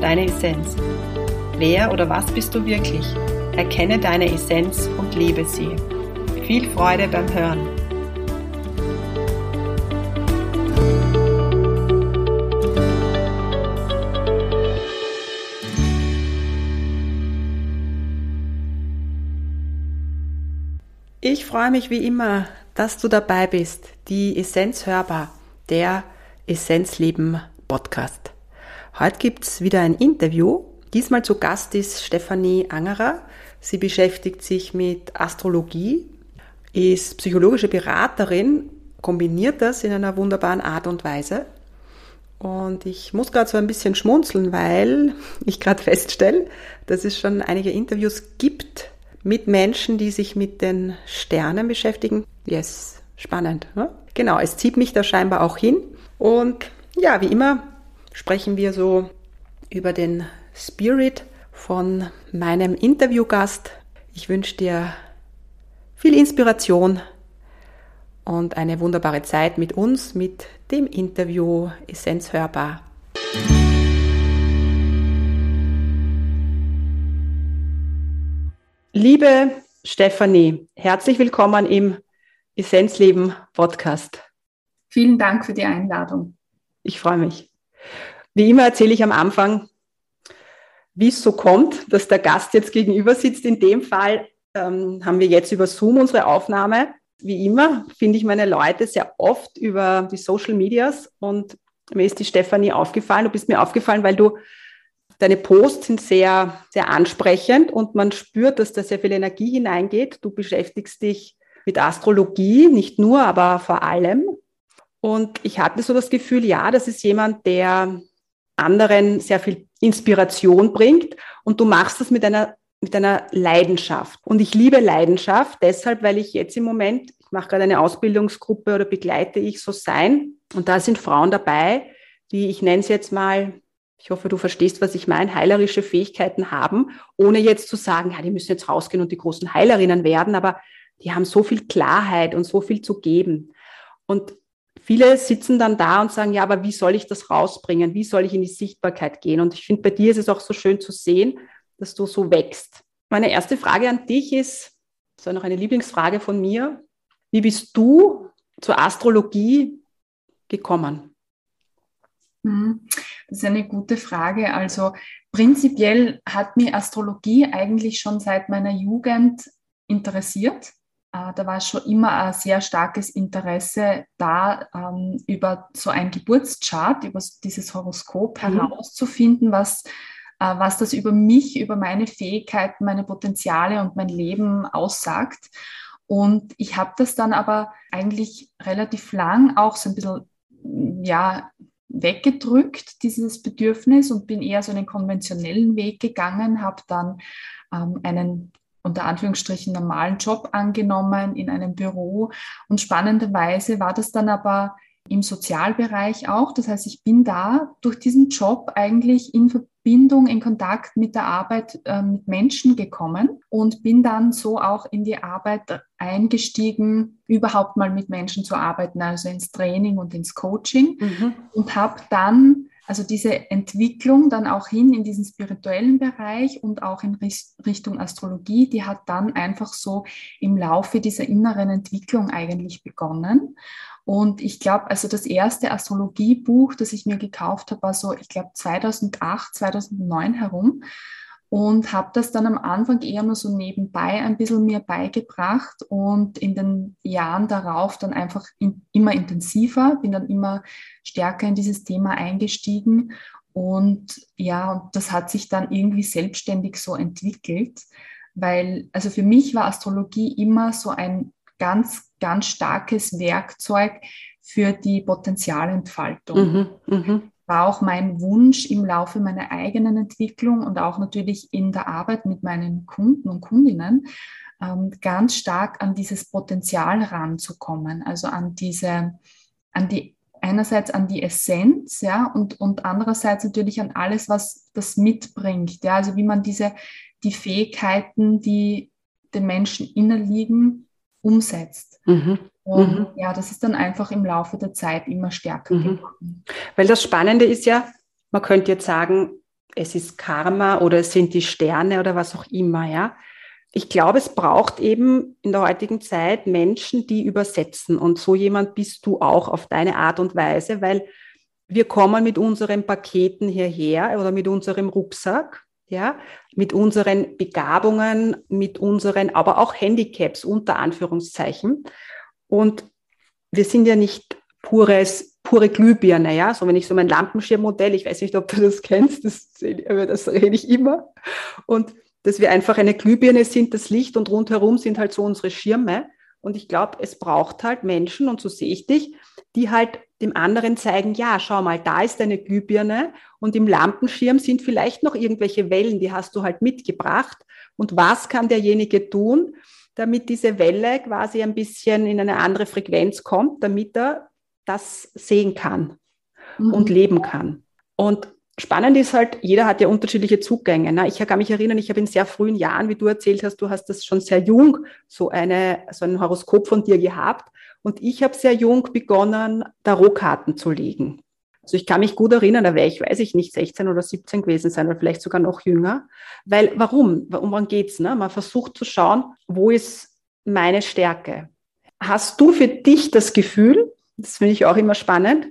deine Essenz. Wer oder was bist du wirklich? Erkenne deine Essenz und lebe sie. Viel Freude beim Hören. Ich freue mich wie immer, dass du dabei bist. Die Essenz hörbar, der Essenzleben Podcast. Heute gibt's wieder ein Interview. Diesmal zu Gast ist Stefanie Angerer. Sie beschäftigt sich mit Astrologie, ist psychologische Beraterin, kombiniert das in einer wunderbaren Art und Weise. Und ich muss gerade so ein bisschen schmunzeln, weil ich gerade feststelle, dass es schon einige Interviews gibt mit Menschen, die sich mit den Sternen beschäftigen. Yes, spannend. Ne? Genau, es zieht mich da scheinbar auch hin. Und ja, wie immer sprechen wir so über den Spirit von meinem Interviewgast. Ich wünsche dir viel Inspiration und eine wunderbare Zeit mit uns, mit dem Interview Essenz hörbar. Liebe Stefanie, herzlich willkommen im Essenzleben Podcast. Vielen Dank für die Einladung. Ich freue mich. Wie immer erzähle ich am Anfang, wie es so kommt, dass der Gast jetzt gegenüber sitzt. In dem Fall ähm, haben wir jetzt über Zoom unsere Aufnahme. Wie immer finde ich meine Leute sehr oft über die Social Medias und mir ist die Stefanie aufgefallen. Du bist mir aufgefallen, weil du deine Posts sind sehr, sehr ansprechend und man spürt, dass da sehr viel Energie hineingeht. Du beschäftigst dich mit Astrologie, nicht nur, aber vor allem. Und ich hatte so das Gefühl, ja, das ist jemand, der anderen sehr viel Inspiration bringt und du machst das mit einer mit einer Leidenschaft. Und ich liebe Leidenschaft deshalb, weil ich jetzt im Moment, ich mache gerade eine Ausbildungsgruppe oder begleite ich so sein und da sind Frauen dabei, die, ich nenne es jetzt mal, ich hoffe, du verstehst, was ich meine, heilerische Fähigkeiten haben, ohne jetzt zu sagen, ja, die müssen jetzt rausgehen und die großen Heilerinnen werden, aber die haben so viel Klarheit und so viel zu geben. Und viele sitzen dann da und sagen, ja, aber wie soll ich das rausbringen? Wie soll ich in die Sichtbarkeit gehen? Und ich finde, bei dir ist es auch so schön zu sehen, dass du so wächst. Meine erste Frage an dich ist, das ist noch eine Lieblingsfrage von mir. Wie bist du zur Astrologie gekommen? Hm, das ist eine gute Frage. Also prinzipiell hat mir Astrologie eigentlich schon seit meiner Jugend interessiert. Äh, da war schon immer ein sehr starkes Interesse da, ähm, über so ein Geburtschart, über dieses Horoskop mhm. herauszufinden, was, äh, was das über mich, über meine Fähigkeiten, meine Potenziale und mein Leben aussagt. Und ich habe das dann aber eigentlich relativ lang auch so ein bisschen, ja, weggedrückt, dieses Bedürfnis, und bin eher so einen konventionellen Weg gegangen, habe dann ähm, einen unter Anführungsstrichen normalen Job angenommen in einem Büro. Und spannenderweise war das dann aber im Sozialbereich auch. Das heißt, ich bin da durch diesen Job eigentlich in Verbindung, in Kontakt mit der Arbeit äh, mit Menschen gekommen und bin dann so auch in die Arbeit eingestiegen, überhaupt mal mit Menschen zu arbeiten, also ins Training und ins Coaching mhm. und habe dann also diese Entwicklung dann auch hin in diesen spirituellen Bereich und auch in Richtung Astrologie, die hat dann einfach so im Laufe dieser inneren Entwicklung eigentlich begonnen. Und ich glaube, also das erste Astrologiebuch, das ich mir gekauft habe, war so, ich glaube 2008, 2009 herum und habe das dann am Anfang eher nur so nebenbei ein bisschen mir beigebracht und in den Jahren darauf dann einfach in, immer intensiver, bin dann immer stärker in dieses Thema eingestiegen und ja, und das hat sich dann irgendwie selbstständig so entwickelt, weil also für mich war Astrologie immer so ein ganz, ganz starkes Werkzeug für die Potenzialentfaltung. Mhm, mh. War auch mein Wunsch im Laufe meiner eigenen Entwicklung und auch natürlich in der Arbeit mit meinen Kunden und Kundinnen, ähm, ganz stark an dieses Potenzial ranzukommen, also an diese, an die einerseits an die Essenz, ja, und, und andererseits natürlich an alles, was das mitbringt, ja, also wie man diese, die Fähigkeiten, die den Menschen innerliegen, umsetzt. Mhm. Und mhm. ja, das ist dann einfach im Laufe der Zeit immer stärker mhm. geworden. Weil das Spannende ist ja, man könnte jetzt sagen, es ist Karma oder es sind die Sterne oder was auch immer, ja ich glaube, es braucht eben in der heutigen Zeit Menschen, die übersetzen. Und so jemand bist du auch auf deine Art und Weise, weil wir kommen mit unseren Paketen hierher oder mit unserem Rucksack, ja, mit unseren Begabungen, mit unseren, aber auch Handicaps unter Anführungszeichen. Und wir sind ja nicht pures, pure Glühbirne, ja. So wenn ich so mein Lampenschirmmodell, ich weiß nicht, ob du das kennst, das, das rede ich immer. Und dass wir einfach eine Glühbirne sind, das Licht und rundherum sind halt so unsere Schirme. Und ich glaube, es braucht halt Menschen, und so sehe ich dich, die halt dem anderen zeigen, ja, schau mal, da ist eine Glühbirne und im Lampenschirm sind vielleicht noch irgendwelche Wellen, die hast du halt mitgebracht. Und was kann derjenige tun, damit diese Welle quasi ein bisschen in eine andere Frequenz kommt, damit er das sehen kann mhm. und leben kann. Und Spannend ist halt, jeder hat ja unterschiedliche Zugänge. Ne? Ich kann mich erinnern, ich habe in sehr frühen Jahren, wie du erzählt hast, du hast das schon sehr jung, so, eine, so ein Horoskop von dir gehabt. Und ich habe sehr jung begonnen, Tarotkarten zu legen. Also ich kann mich gut erinnern, da wäre ich, weiß ich nicht, 16 oder 17 gewesen sein oder vielleicht sogar noch jünger. Weil, warum? Um wann geht's? Ne? Man versucht zu schauen, wo ist meine Stärke? Hast du für dich das Gefühl, das finde ich auch immer spannend,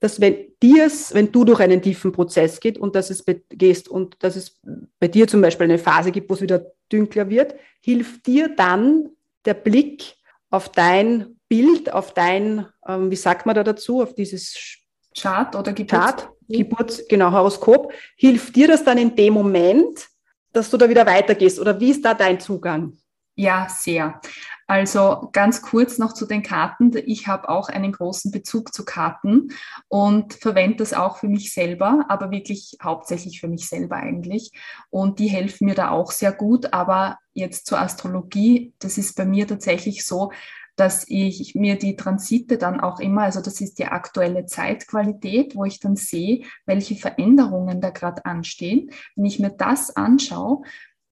dass wenn dir es, wenn du durch einen tiefen Prozess geht und dass es gehst und dass es bei dir zum Beispiel eine Phase gibt, wo es wieder dünkler wird, hilft dir dann der Blick auf dein Bild, auf dein, ähm, wie sagt man da dazu, auf dieses Chart oder Geburts Chart, Geburts, genau, Horoskop, hilft dir das dann in dem Moment, dass du da wieder weitergehst oder wie ist da dein Zugang? Ja, sehr. Also ganz kurz noch zu den Karten. Ich habe auch einen großen Bezug zu Karten und verwende das auch für mich selber, aber wirklich hauptsächlich für mich selber eigentlich. Und die helfen mir da auch sehr gut. Aber jetzt zur Astrologie, das ist bei mir tatsächlich so, dass ich mir die Transite dann auch immer, also das ist die aktuelle Zeitqualität, wo ich dann sehe, welche Veränderungen da gerade anstehen. Wenn ich mir das anschaue,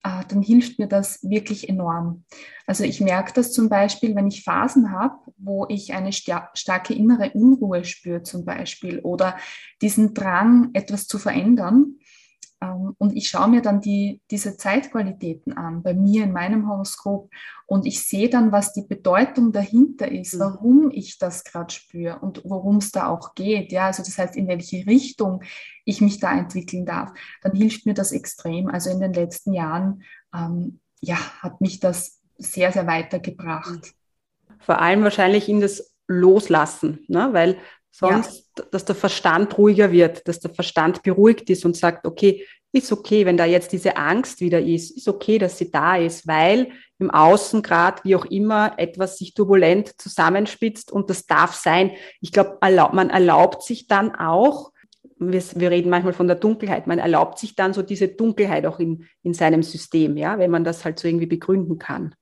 äh, dann hilft mir das wirklich enorm. Also ich merke das zum Beispiel, wenn ich Phasen habe, wo ich eine starke innere Unruhe spüre zum Beispiel oder diesen Drang, etwas zu verändern. Ähm, und ich schaue mir dann die, diese Zeitqualitäten an, bei mir in meinem Horoskop. Und ich sehe dann, was die Bedeutung dahinter ist, mhm. warum ich das gerade spüre und worum es da auch geht. Ja, also das heißt, in welche Richtung ich mich da entwickeln darf. Dann hilft mir das extrem. Also in den letzten Jahren, ähm, ja, hat mich das sehr, sehr weitergebracht. Vor allem wahrscheinlich in das Loslassen, ne? weil sonst, ja. dass der Verstand ruhiger wird, dass der Verstand beruhigt ist und sagt, okay, ist okay, wenn da jetzt diese Angst wieder ist, ist okay, dass sie da ist, weil im Außen gerade, wie auch immer, etwas sich turbulent zusammenspitzt und das darf sein. Ich glaube, erlaub, man erlaubt sich dann auch, wir, wir, reden manchmal von der Dunkelheit, man erlaubt sich dann so diese Dunkelheit auch in, in seinem System, ja, wenn man das halt so irgendwie begründen kann.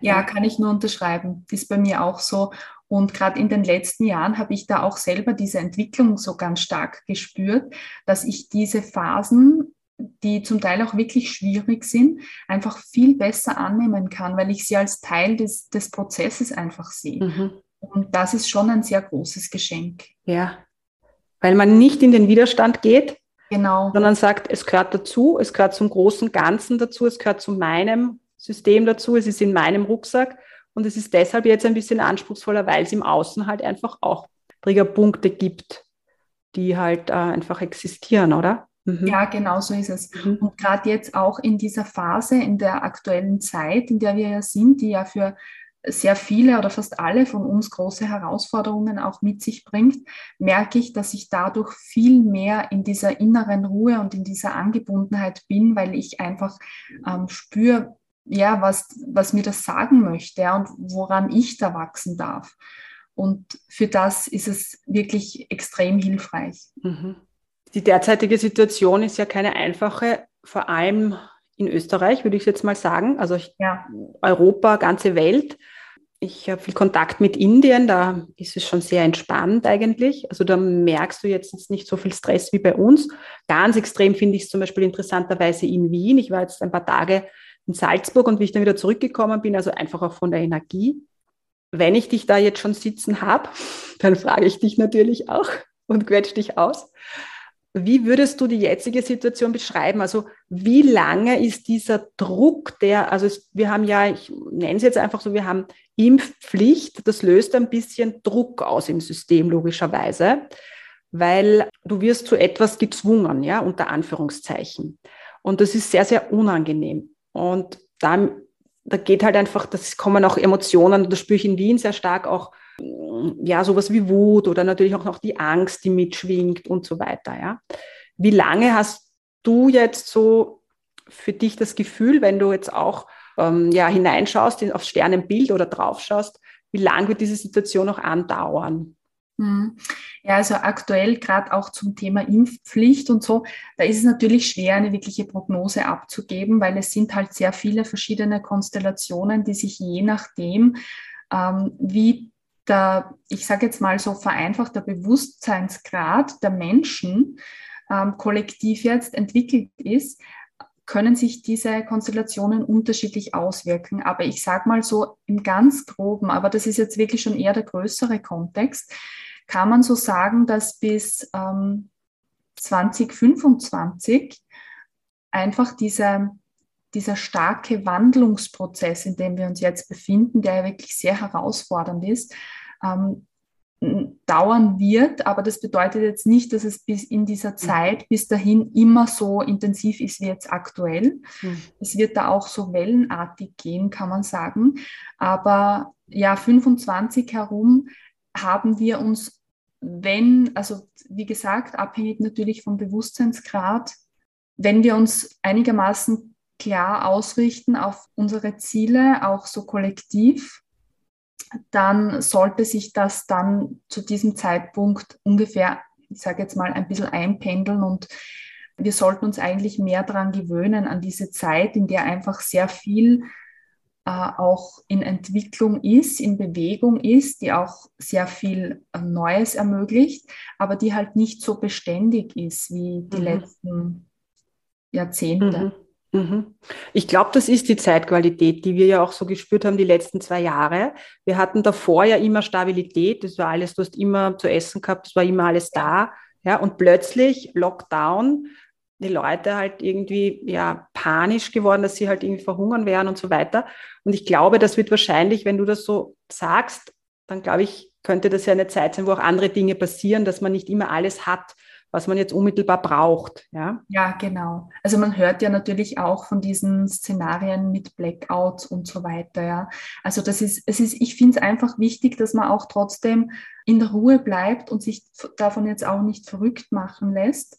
Ja, kann ich nur unterschreiben. Ist bei mir auch so. Und gerade in den letzten Jahren habe ich da auch selber diese Entwicklung so ganz stark gespürt, dass ich diese Phasen, die zum Teil auch wirklich schwierig sind, einfach viel besser annehmen kann, weil ich sie als Teil des, des Prozesses einfach sehe. Mhm. Und das ist schon ein sehr großes Geschenk. Ja, weil man nicht in den Widerstand geht, genau. sondern sagt, es gehört dazu, es gehört zum großen Ganzen dazu, es gehört zu meinem System dazu, es ist in meinem Rucksack und es ist deshalb jetzt ein bisschen anspruchsvoller, weil es im Außen halt einfach auch Triggerpunkte gibt, die halt äh, einfach existieren, oder? Mhm. Ja, genau so ist es. Mhm. Und gerade jetzt auch in dieser Phase, in der aktuellen Zeit, in der wir ja sind, die ja für sehr viele oder fast alle von uns große Herausforderungen auch mit sich bringt, merke ich, dass ich dadurch viel mehr in dieser inneren Ruhe und in dieser Angebundenheit bin, weil ich einfach ähm, spüre, ja, was, was mir das sagen möchte ja, und woran ich da wachsen darf. Und für das ist es wirklich extrem hilfreich. Mhm. Die derzeitige Situation ist ja keine einfache, vor allem in Österreich, würde ich jetzt mal sagen. Also ja. Europa, ganze Welt. Ich habe viel Kontakt mit Indien, da ist es schon sehr entspannt eigentlich. Also da merkst du jetzt nicht so viel Stress wie bei uns. Ganz extrem finde ich es zum Beispiel interessanterweise in Wien. Ich war jetzt ein paar Tage in Salzburg und wie ich dann wieder zurückgekommen bin, also einfach auch von der Energie. Wenn ich dich da jetzt schon sitzen habe, dann frage ich dich natürlich auch und quetsche dich aus. Wie würdest du die jetzige Situation beschreiben? Also wie lange ist dieser Druck, der, also es, wir haben ja, ich nenne es jetzt einfach so, wir haben Impfpflicht, das löst ein bisschen Druck aus im System logischerweise, weil du wirst zu etwas gezwungen, ja, unter Anführungszeichen. Und das ist sehr, sehr unangenehm. Und da, da geht halt einfach, das kommen auch Emotionen, das spüre ich in Wien sehr stark auch ja, sowas wie Wut oder natürlich auch noch die Angst, die mitschwingt und so weiter, ja. Wie lange hast du jetzt so für dich das Gefühl, wenn du jetzt auch ähm, ja, hineinschaust in, aufs Sternenbild oder draufschaust, wie lange wird diese Situation noch andauern? Hm. Ja, also aktuell gerade auch zum Thema Impfpflicht und so, da ist es natürlich schwer, eine wirkliche Prognose abzugeben, weil es sind halt sehr viele verschiedene Konstellationen, die sich je nachdem, ähm, wie der, ich sage jetzt mal so vereinfacht, der Bewusstseinsgrad der Menschen ähm, kollektiv jetzt entwickelt ist, können sich diese Konstellationen unterschiedlich auswirken. Aber ich sage mal so im ganz groben, aber das ist jetzt wirklich schon eher der größere Kontext, kann man so sagen, dass bis ähm, 2025 einfach diese, dieser starke Wandlungsprozess, in dem wir uns jetzt befinden, der ja wirklich sehr herausfordernd ist, ähm, dauern wird. Aber das bedeutet jetzt nicht, dass es bis in dieser mhm. Zeit bis dahin immer so intensiv ist wie jetzt aktuell. Mhm. Es wird da auch so wellenartig gehen, kann man sagen. Aber ja, 25 herum haben wir uns, wenn, also wie gesagt, abhängig natürlich vom Bewusstseinsgrad, wenn wir uns einigermaßen klar ausrichten auf unsere Ziele, auch so kollektiv, dann sollte sich das dann zu diesem Zeitpunkt ungefähr, ich sage jetzt mal, ein bisschen einpendeln und wir sollten uns eigentlich mehr daran gewöhnen, an diese Zeit, in der einfach sehr viel auch in Entwicklung ist, in Bewegung ist, die auch sehr viel äh, Neues ermöglicht, aber die halt nicht so beständig ist wie die mhm. letzten Jahrzehnte. Mhm. Mhm. Ich glaube, das ist die Zeitqualität, die wir ja auch so gespürt haben die letzten zwei Jahre. Wir hatten davor ja immer Stabilität, das war alles, du hast immer zu essen gehabt, das war immer alles da. Ja, und plötzlich Lockdown, die Leute halt irgendwie ja panisch geworden, dass sie halt irgendwie verhungern werden und so weiter. Und ich glaube, das wird wahrscheinlich, wenn du das so sagst, dann glaube ich, könnte das ja eine Zeit sein, wo auch andere Dinge passieren, dass man nicht immer alles hat was man jetzt unmittelbar braucht. Ja? ja, genau. Also man hört ja natürlich auch von diesen Szenarien mit Blackouts und so weiter. Ja. Also das ist, es ist, ich finde es einfach wichtig, dass man auch trotzdem in der Ruhe bleibt und sich davon jetzt auch nicht verrückt machen lässt.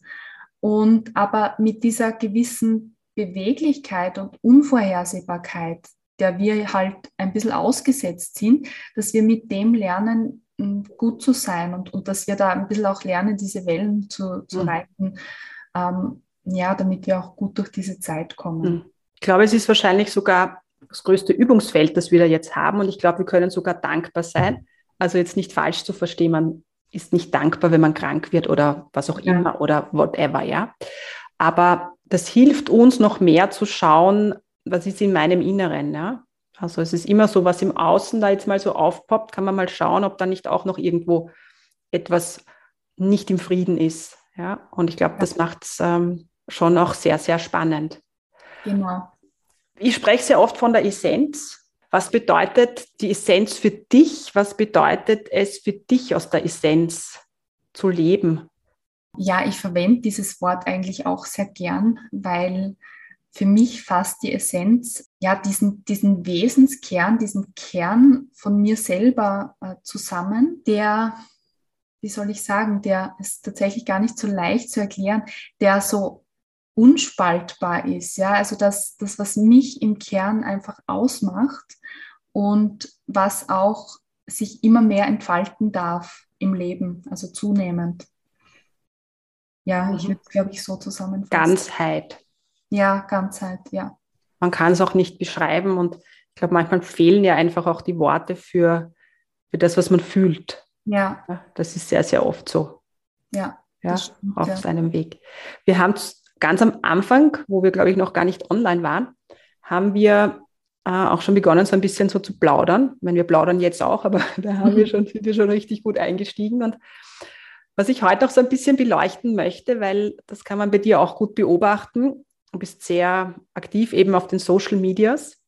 Und aber mit dieser gewissen Beweglichkeit und Unvorhersehbarkeit, der wir halt ein bisschen ausgesetzt sind, dass wir mit dem lernen, gut zu sein und, und dass wir da ein bisschen auch lernen, diese Wellen zu, zu mhm. reiten, ähm, ja, damit wir auch gut durch diese Zeit kommen. Mhm. Ich glaube, es ist wahrscheinlich sogar das größte Übungsfeld, das wir da jetzt haben und ich glaube, wir können sogar dankbar sein. Also jetzt nicht falsch zu verstehen, man ist nicht dankbar, wenn man krank wird oder was auch ja. immer oder whatever, ja. Aber das hilft uns noch mehr zu schauen, was ist in meinem Inneren, ja. Also es ist immer so, was im Außen da jetzt mal so aufpoppt, kann man mal schauen, ob da nicht auch noch irgendwo etwas nicht im Frieden ist. Ja, und ich glaube, das macht es ähm, schon auch sehr, sehr spannend. Genau. Ich spreche sehr oft von der Essenz. Was bedeutet die Essenz für dich? Was bedeutet es für dich aus der Essenz zu leben? Ja, ich verwende dieses Wort eigentlich auch sehr gern, weil für mich fasst die Essenz ja diesen, diesen Wesenskern, diesen Kern von mir selber äh, zusammen, der, wie soll ich sagen, der ist tatsächlich gar nicht so leicht zu erklären, der so unspaltbar ist. Ja, also das, das, was mich im Kern einfach ausmacht und was auch sich immer mehr entfalten darf im Leben, also zunehmend. Ja, mhm. ich würde, glaube ich, so zusammenfassen. Ganzheit. Ja, Ganzheit, ja. Man kann es auch nicht beschreiben und ich glaube, manchmal fehlen ja einfach auch die Worte für, für das, was man fühlt. Ja. ja das ist sehr, sehr oft so. Ja. ja stimmt, auf ja. seinem Weg. Wir haben ganz am Anfang, wo wir, glaube ich, noch gar nicht online waren, haben wir äh, auch schon begonnen, so ein bisschen so zu plaudern. Ich meine, wir plaudern jetzt auch, aber da haben wir schon, sind wir schon richtig gut eingestiegen. Und was ich heute auch so ein bisschen beleuchten möchte, weil das kann man bei dir auch gut beobachten. Du bist sehr aktiv eben auf den Social Medias.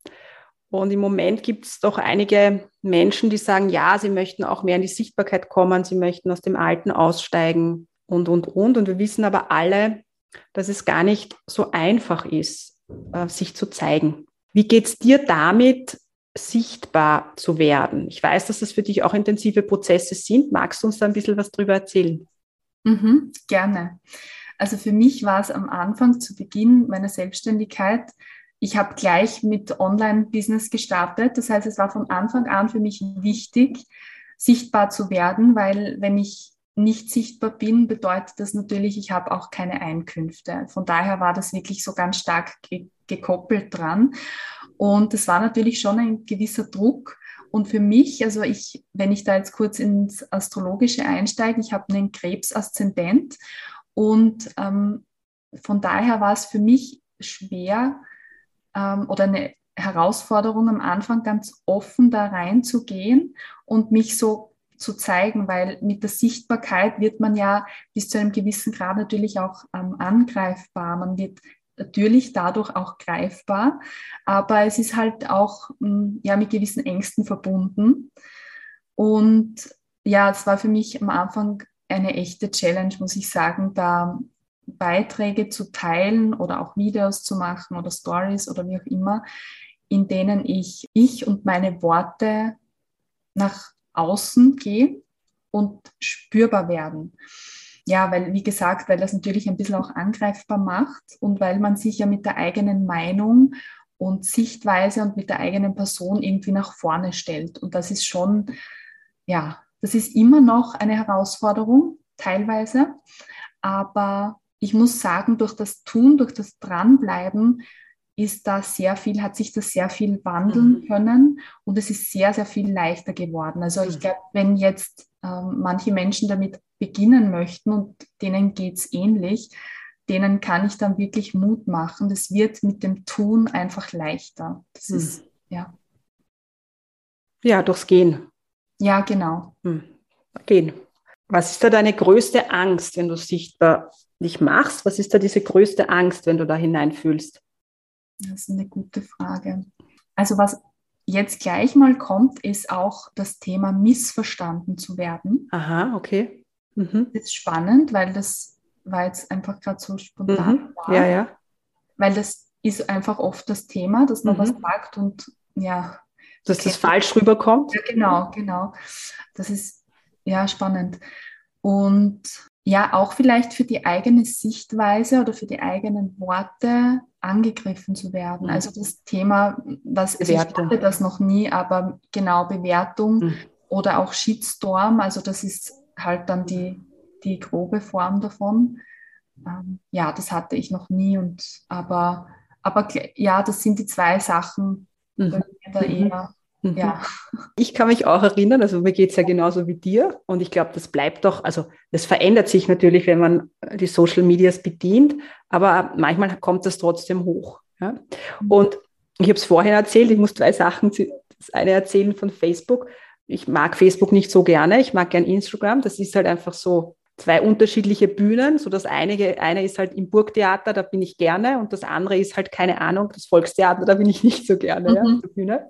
Und im Moment gibt es doch einige Menschen, die sagen, ja, sie möchten auch mehr in die Sichtbarkeit kommen, sie möchten aus dem Alten aussteigen und, und, und. Und wir wissen aber alle, dass es gar nicht so einfach ist, äh, sich zu zeigen. Wie geht es dir damit, sichtbar zu werden? Ich weiß, dass das für dich auch intensive Prozesse sind. Magst du uns da ein bisschen was drüber erzählen? Mhm, gerne. Also für mich war es am Anfang, zu Beginn meiner Selbstständigkeit, ich habe gleich mit Online-Business gestartet. Das heißt, es war von Anfang an für mich wichtig, sichtbar zu werden, weil wenn ich nicht sichtbar bin, bedeutet das natürlich, ich habe auch keine Einkünfte. Von daher war das wirklich so ganz stark ge gekoppelt dran. Und das war natürlich schon ein gewisser Druck. Und für mich, also ich, wenn ich da jetzt kurz ins Astrologische einsteige, ich habe einen Krebs-Aszendent und ähm, von daher war es für mich schwer ähm, oder eine Herausforderung am Anfang ganz offen da reinzugehen und mich so zu zeigen, weil mit der Sichtbarkeit wird man ja bis zu einem gewissen Grad natürlich auch ähm, angreifbar. Man wird natürlich dadurch auch greifbar, aber es ist halt auch hm, ja, mit gewissen Ängsten verbunden. Und ja, es war für mich am Anfang eine echte Challenge, muss ich sagen, da Beiträge zu teilen oder auch Videos zu machen oder Stories oder wie auch immer, in denen ich ich und meine Worte nach außen gehe und spürbar werden. Ja, weil, wie gesagt, weil das natürlich ein bisschen auch angreifbar macht und weil man sich ja mit der eigenen Meinung und Sichtweise und mit der eigenen Person irgendwie nach vorne stellt. Und das ist schon, ja, das ist immer noch eine Herausforderung, teilweise. Aber ich muss sagen, durch das Tun, durch das Dranbleiben ist da sehr viel, hat sich das sehr viel wandeln mhm. können und es ist sehr, sehr viel leichter geworden. Also ich mhm. glaube, wenn jetzt ähm, manche Menschen damit beginnen möchten und denen geht es ähnlich, denen kann ich dann wirklich Mut machen. Das wird mit dem Tun einfach leichter. Das mhm. ist, ja. Ja, durchs Gehen. Ja, genau. Mhm. Gehen. Was ist da deine größte Angst, wenn du sichtbar dich machst? Was ist da diese größte Angst, wenn du da hineinfühlst? Das ist eine gute Frage. Also was jetzt gleich mal kommt, ist auch das Thema missverstanden zu werden. Aha, okay. Mhm. Das ist spannend, weil das war jetzt einfach gerade so spontan. Mhm. War, ja, ja. Weil das ist einfach oft das Thema, dass man mhm. was sagt und ja. Dass das falsch rüberkommt. Ja, genau, genau. Das ist ja spannend. Und ja auch vielleicht für die eigene Sichtweise oder für die eigenen Worte angegriffen zu werden. Mhm. Also das Thema, was also ich hatte das noch nie, aber genau Bewertung mhm. oder auch Shitstorm, also das ist halt dann die, die grobe Form davon. Ähm, ja, das hatte ich noch nie und aber, aber ja, das sind die zwei Sachen, mhm. da mhm. eher Mhm. Ja. Ich kann mich auch erinnern, also mir geht es ja genauso wie dir und ich glaube, das bleibt doch, also das verändert sich natürlich, wenn man die Social Medias bedient, aber manchmal kommt das trotzdem hoch. Ja? Mhm. Und ich habe es vorhin erzählt, ich muss zwei Sachen, das eine erzählen von Facebook. Ich mag Facebook nicht so gerne, ich mag gern Instagram, das ist halt einfach so zwei unterschiedliche Bühnen. So das eine, eine ist halt im Burgtheater, da bin ich gerne, und das andere ist halt, keine Ahnung, das Volkstheater, da bin ich nicht so gerne, mhm. ja, auf der Bühne.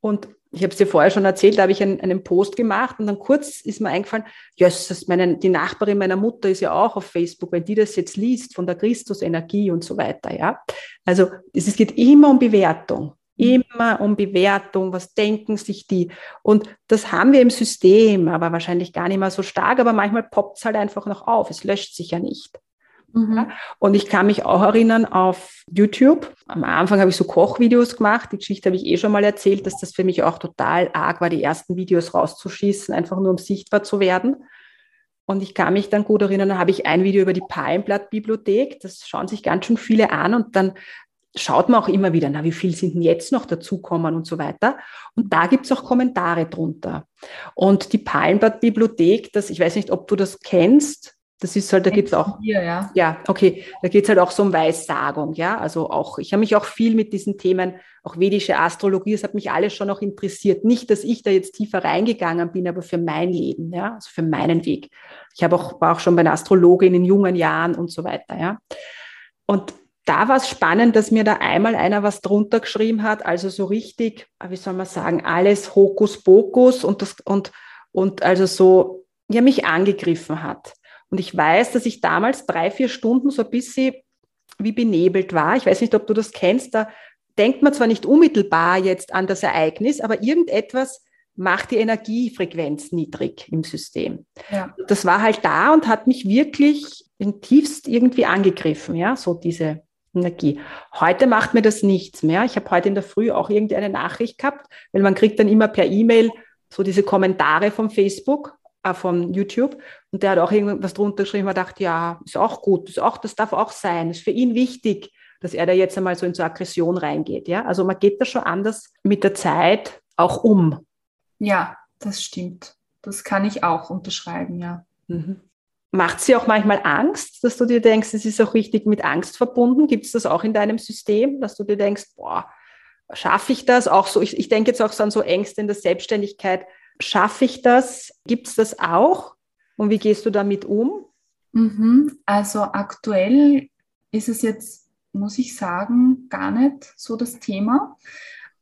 Und ich habe es dir vorher schon erzählt, da habe ich einen, einen, Post gemacht und dann kurz ist mir eingefallen, ja, yes, meine, die Nachbarin meiner Mutter ist ja auch auf Facebook, wenn die das jetzt liest von der Christusenergie und so weiter, ja. Also es geht immer um Bewertung, immer um Bewertung, was denken sich die. Und das haben wir im System, aber wahrscheinlich gar nicht mehr so stark, aber manchmal poppt es halt einfach noch auf, es löscht sich ja nicht. Mhm. Und ich kann mich auch erinnern auf YouTube. Am Anfang habe ich so Kochvideos gemacht. Die Geschichte habe ich eh schon mal erzählt, dass das für mich auch total arg war, die ersten Videos rauszuschießen, einfach nur um sichtbar zu werden. Und ich kann mich dann gut erinnern, da habe ich ein Video über die Palmblatt-Bibliothek. Das schauen sich ganz schön viele an. Und dann schaut man auch immer wieder, na, wie viel sind denn jetzt noch dazukommen und so weiter. Und da gibt es auch Kommentare drunter. Und die Palmblatt-Bibliothek, das, ich weiß nicht, ob du das kennst, das ist halt, da geht es auch. Hier, ja. ja, okay, da geht es halt auch so um Weissagung, ja. Also auch, ich habe mich auch viel mit diesen Themen, auch vedische Astrologie, es hat mich alles schon auch interessiert. Nicht, dass ich da jetzt tiefer reingegangen bin, aber für mein Leben, ja, also für meinen Weg. Ich habe auch, war auch schon bei einer Astrologin in jungen Jahren und so weiter, ja. Und da war es spannend, dass mir da einmal einer was drunter geschrieben hat, also so richtig, wie soll man sagen, alles Hokuspokus und das, und, und also so, ja, mich angegriffen hat. Und ich weiß, dass ich damals drei, vier Stunden so ein bisschen wie benebelt war. Ich weiß nicht, ob du das kennst. Da denkt man zwar nicht unmittelbar jetzt an das Ereignis, aber irgendetwas macht die Energiefrequenz niedrig im System. Ja. Das war halt da und hat mich wirklich in tiefst irgendwie angegriffen, ja, so diese Energie. Heute macht mir das nichts mehr. Ich habe heute in der Früh auch irgendeine Nachricht gehabt, weil man kriegt dann immer per E-Mail so diese Kommentare vom Facebook äh, von YouTube. Und der hat auch irgendwas drunter geschrieben, und dachte, ja, ist auch gut, ist auch, das darf auch sein, ist für ihn wichtig, dass er da jetzt einmal so in so Aggression reingeht. Ja? Also man geht da schon anders mit der Zeit auch um. Ja, das stimmt. Das kann ich auch unterschreiben, ja. Mhm. Macht sie auch manchmal Angst, dass du dir denkst, es ist auch richtig mit Angst verbunden? Gibt es das auch in deinem System, dass du dir denkst, boah, schaffe ich das? Auch so, ich, ich denke jetzt auch so an so Ängste in der Selbstständigkeit, Schaffe ich das? Gibt es das auch? Und wie gehst du damit um? Mhm. Also aktuell ist es jetzt, muss ich sagen, gar nicht so das Thema.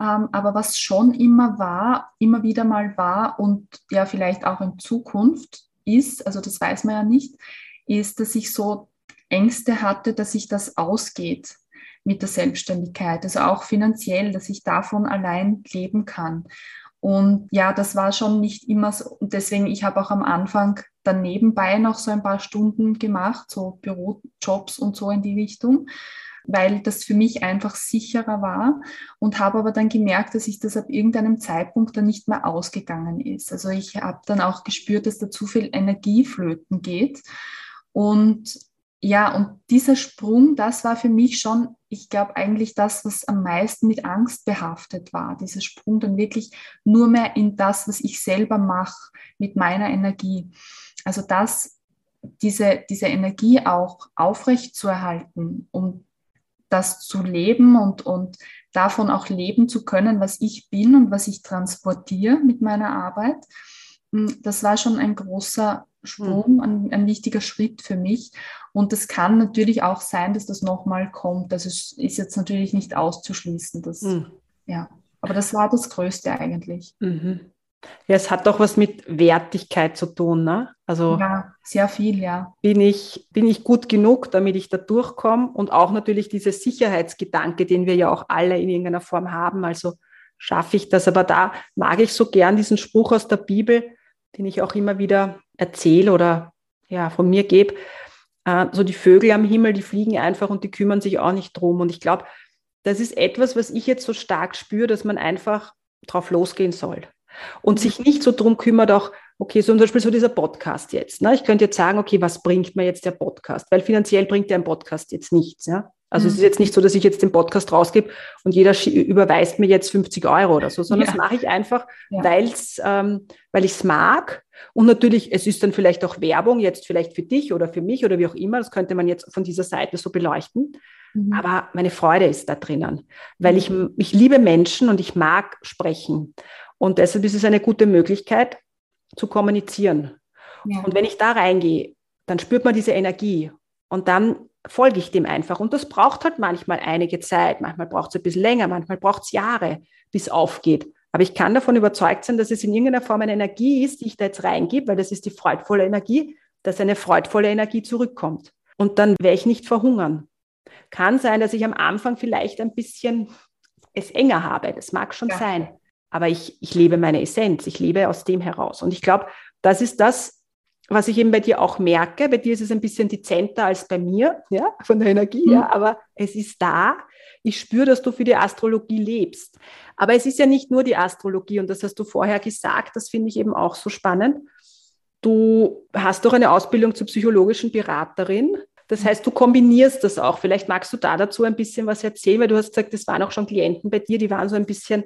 Ähm, aber was schon immer war, immer wieder mal war und ja vielleicht auch in Zukunft ist, also das weiß man ja nicht, ist, dass ich so Ängste hatte, dass sich das ausgeht mit der Selbstständigkeit, also auch finanziell, dass ich davon allein leben kann. Und ja, das war schon nicht immer so. Und deswegen, ich habe auch am Anfang dann nebenbei noch so ein paar Stunden gemacht, so Bürojobs und so in die Richtung, weil das für mich einfach sicherer war und habe aber dann gemerkt, dass sich das ab irgendeinem Zeitpunkt dann nicht mehr ausgegangen ist. Also ich habe dann auch gespürt, dass da zu viel Energie flöten geht. Und ja, und dieser Sprung, das war für mich schon, ich glaube, eigentlich das, was am meisten mit Angst behaftet war. Dieser Sprung dann wirklich nur mehr in das, was ich selber mache, mit meiner Energie. Also das, diese, diese Energie auch aufrecht zu erhalten, um das zu leben und, und davon auch leben zu können, was ich bin und was ich transportiere mit meiner Arbeit. Hm, das war schon ein großer Sprung, mhm. ein, ein, wichtiger Schritt für mich. Und es kann natürlich auch sein, dass das nochmal kommt. Das ist, ist, jetzt natürlich nicht auszuschließen. Dass, mhm. ja. Aber das war das Größte eigentlich. Mhm. Ja, es hat doch was mit Wertigkeit zu tun, ne? Also ja, sehr viel, ja. Bin ich, bin ich gut genug, damit ich da durchkomme? Und auch natürlich dieser Sicherheitsgedanke, den wir ja auch alle in irgendeiner Form haben. Also schaffe ich das? Aber da mag ich so gern diesen Spruch aus der Bibel, den ich auch immer wieder erzähle oder ja, von mir gebe. Äh, so die Vögel am Himmel, die fliegen einfach und die kümmern sich auch nicht drum. Und ich glaube, das ist etwas, was ich jetzt so stark spüre, dass man einfach drauf losgehen soll. Und mhm. sich nicht so drum kümmert, auch, okay, so zum Beispiel so dieser Podcast jetzt. Ne? Ich könnte jetzt sagen, okay, was bringt mir jetzt der Podcast? Weil finanziell bringt der ein Podcast jetzt nichts. Ja? Also mhm. es ist jetzt nicht so, dass ich jetzt den Podcast rausgebe und jeder überweist mir jetzt 50 Euro oder so, sondern ja. das mache ich einfach, ja. weil's, ähm, weil ich es mag. Und natürlich, es ist dann vielleicht auch Werbung, jetzt vielleicht für dich oder für mich oder wie auch immer. Das könnte man jetzt von dieser Seite so beleuchten. Mhm. Aber meine Freude ist da drinnen, weil ich, mhm. ich liebe Menschen und ich mag sprechen. Und deshalb ist es eine gute Möglichkeit zu kommunizieren. Ja. Und wenn ich da reingehe, dann spürt man diese Energie. Und dann folge ich dem einfach. Und das braucht halt manchmal einige Zeit, manchmal braucht es ein bisschen länger, manchmal braucht es Jahre, bis es aufgeht. Aber ich kann davon überzeugt sein, dass es in irgendeiner Form eine Energie ist, die ich da jetzt reingebe, weil das ist die freudvolle Energie, dass eine freudvolle Energie zurückkommt. Und dann werde ich nicht verhungern. Kann sein, dass ich am Anfang vielleicht ein bisschen es enger habe. Das mag schon ja. sein. Aber ich, ich lebe meine Essenz. Ich lebe aus dem heraus. Und ich glaube, das ist das, was ich eben bei dir auch merke, bei dir ist es ein bisschen dezenter als bei mir, ja, von der Energie, mhm. ja, aber es ist da. Ich spüre, dass du für die Astrologie lebst. Aber es ist ja nicht nur die Astrologie und das hast du vorher gesagt, das finde ich eben auch so spannend. Du hast doch eine Ausbildung zur psychologischen Beraterin. Das heißt, du kombinierst das auch. Vielleicht magst du da dazu ein bisschen was erzählen, weil du hast gesagt, es waren auch schon Klienten bei dir, die waren so ein bisschen,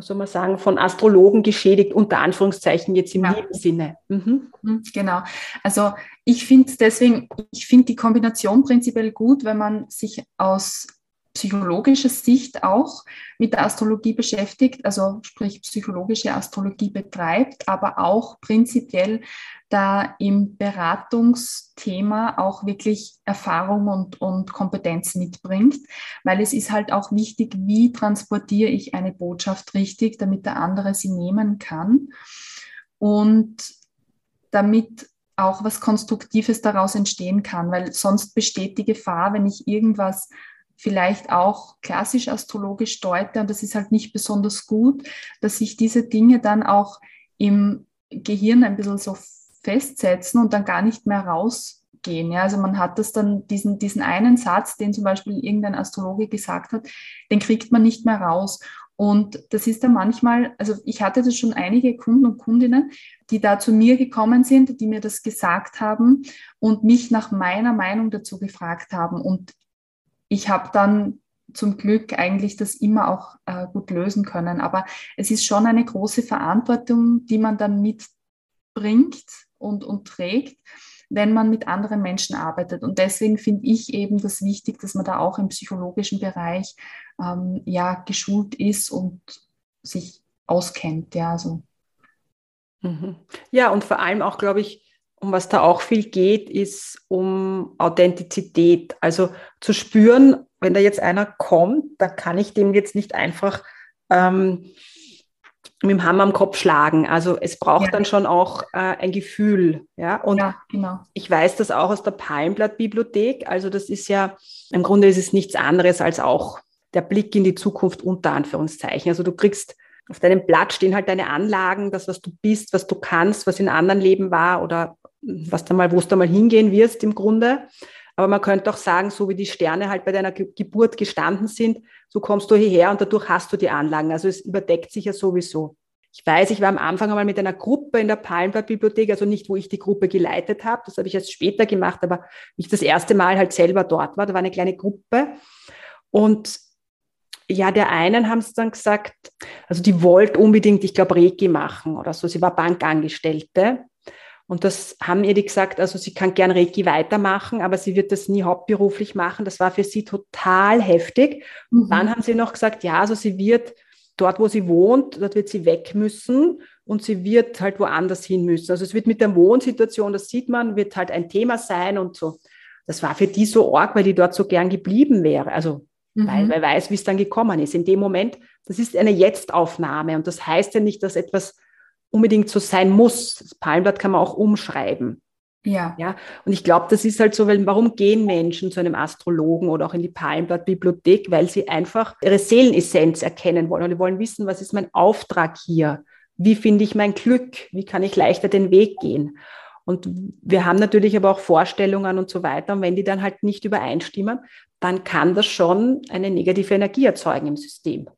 was soll man sagen, von Astrologen geschädigt, unter Anführungszeichen jetzt im ja. lieben Sinne. Mhm. mhm. Genau. Also ich finde deswegen, ich finde die Kombination prinzipiell gut, wenn man sich aus psychologischer Sicht auch mit der Astrologie beschäftigt, also sprich psychologische Astrologie betreibt, aber auch prinzipiell da im Beratungsthema auch wirklich Erfahrung und, und Kompetenz mitbringt, weil es ist halt auch wichtig, wie transportiere ich eine Botschaft richtig, damit der andere sie nehmen kann. Und damit auch was Konstruktives daraus entstehen kann, weil sonst besteht die Gefahr, wenn ich irgendwas vielleicht auch klassisch astrologisch deute, und das ist halt nicht besonders gut, dass sich diese Dinge dann auch im Gehirn ein bisschen so festsetzen und dann gar nicht mehr rausgehen. Ja? Also man hat das dann, diesen, diesen einen Satz, den zum Beispiel irgendein Astrologe gesagt hat, den kriegt man nicht mehr raus. Und das ist dann manchmal, also ich hatte das schon einige Kunden und Kundinnen, die da zu mir gekommen sind, die mir das gesagt haben und mich nach meiner Meinung dazu gefragt haben. Und ich habe dann zum Glück eigentlich das immer auch äh, gut lösen können. Aber es ist schon eine große Verantwortung, die man dann mitbringt und, und trägt, wenn man mit anderen Menschen arbeitet. Und deswegen finde ich eben das wichtig, dass man da auch im psychologischen Bereich ähm, ja geschult ist und sich auskennt. Ja, so. Mhm. ja, und vor allem auch, glaube ich, um was da auch viel geht, ist um Authentizität. Also zu spüren, wenn da jetzt einer kommt, dann kann ich dem jetzt nicht einfach ähm, mit dem Hammer am Kopf schlagen. Also es braucht ja. dann schon auch äh, ein Gefühl. Ja? Und ja, genau. ich weiß das auch aus der Palmblatt-Bibliothek. Also das ist ja, im Grunde ist es nichts anderes als auch der Blick in die Zukunft unter Anführungszeichen. Also du kriegst auf deinem Blatt stehen halt deine Anlagen, das, was du bist, was du kannst, was in anderen Leben war oder was da mal, wo es da mal hingehen wirst im Grunde. Aber man könnte auch sagen, so wie die Sterne halt bei deiner Ge Geburt gestanden sind, so kommst du hierher und dadurch hast du die Anlagen. Also es überdeckt sich ja sowieso. Ich weiß, ich war am Anfang einmal mit einer Gruppe in der Palmblatt-Bibliothek, also nicht, wo ich die Gruppe geleitet habe, das habe ich erst später gemacht, aber ich das erste Mal halt selber dort war, da war eine kleine Gruppe. Und ja, der einen haben sie dann gesagt, also die wollte unbedingt, ich glaube, Reiki machen oder so. Sie war Bankangestellte und das haben ihr die gesagt, also sie kann gern Reiki weitermachen, aber sie wird das nie hauptberuflich machen. Das war für sie total heftig. Und mhm. dann haben sie noch gesagt, ja, also sie wird dort, wo sie wohnt, dort wird sie weg müssen und sie wird halt woanders hin müssen. Also es wird mit der Wohnsituation, das sieht man, wird halt ein Thema sein und so. Das war für die so arg, weil die dort so gern geblieben wäre. Also mhm. weil wer weiß, wie es dann gekommen ist. In dem Moment, das ist eine Jetzt-Aufnahme und das heißt ja nicht, dass etwas unbedingt so sein muss. Das Palmblatt kann man auch umschreiben. Ja. ja. Und ich glaube, das ist halt so, weil warum gehen Menschen zu einem Astrologen oder auch in die Palmblatt-Bibliothek? Weil sie einfach ihre Seelenessenz erkennen wollen und die wollen wissen, was ist mein Auftrag hier? Wie finde ich mein Glück? Wie kann ich leichter den Weg gehen? Und wir haben natürlich aber auch Vorstellungen und so weiter. Und wenn die dann halt nicht übereinstimmen, dann kann das schon eine negative Energie erzeugen im System.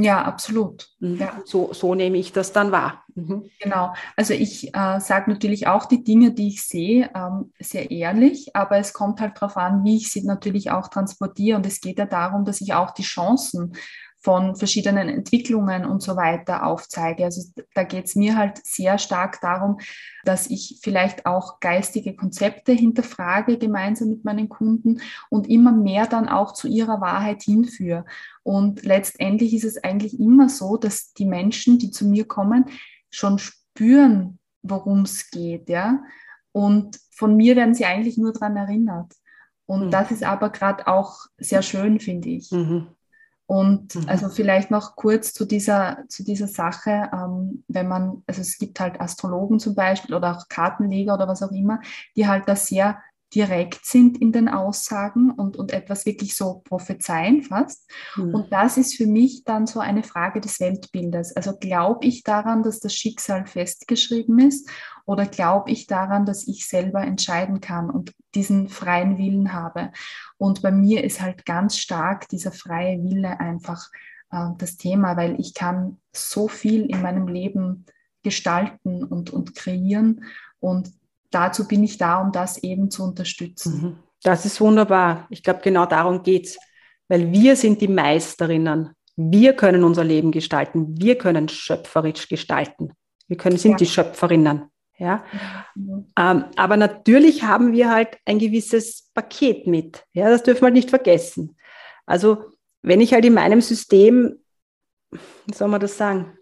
Ja, absolut. Mhm. Ja. So, so nehme ich das dann wahr. Mhm. Genau. Also ich äh, sage natürlich auch die Dinge, die ich sehe, ähm, sehr ehrlich, aber es kommt halt darauf an, wie ich sie natürlich auch transportiere. Und es geht ja darum, dass ich auch die Chancen von verschiedenen Entwicklungen und so weiter aufzeige. Also da geht es mir halt sehr stark darum, dass ich vielleicht auch geistige Konzepte hinterfrage gemeinsam mit meinen Kunden und immer mehr dann auch zu ihrer Wahrheit hinführe. Und letztendlich ist es eigentlich immer so, dass die Menschen, die zu mir kommen, schon spüren, worum es geht, ja. Und von mir werden sie eigentlich nur daran erinnert. Und mhm. das ist aber gerade auch sehr schön, finde ich. Mhm. Und mhm. also vielleicht noch kurz zu dieser, zu dieser Sache, ähm, wenn man, also es gibt halt Astrologen zum Beispiel oder auch Kartenleger oder was auch immer, die halt da sehr direkt sind in den Aussagen und, und etwas wirklich so prophezeien fast. Mhm. Und das ist für mich dann so eine Frage des Weltbildes. Also glaube ich daran, dass das Schicksal festgeschrieben ist oder glaube ich daran, dass ich selber entscheiden kann und diesen freien Willen habe? Und bei mir ist halt ganz stark dieser freie Wille einfach äh, das Thema, weil ich kann so viel in meinem Leben gestalten und, und kreieren Und dazu bin ich da, um das eben zu unterstützen. Mhm. Das ist wunderbar. Ich glaube, genau darum geht es. Weil wir sind die Meisterinnen. Wir können unser Leben gestalten. Wir können schöpferisch gestalten. Wir können, sind ja. die Schöpferinnen. Ja? Mhm. Ähm, aber natürlich haben wir halt ein gewisses Paket mit. Ja, das dürfen wir halt nicht vergessen. Also, wenn ich halt in meinem System, wie soll man das sagen?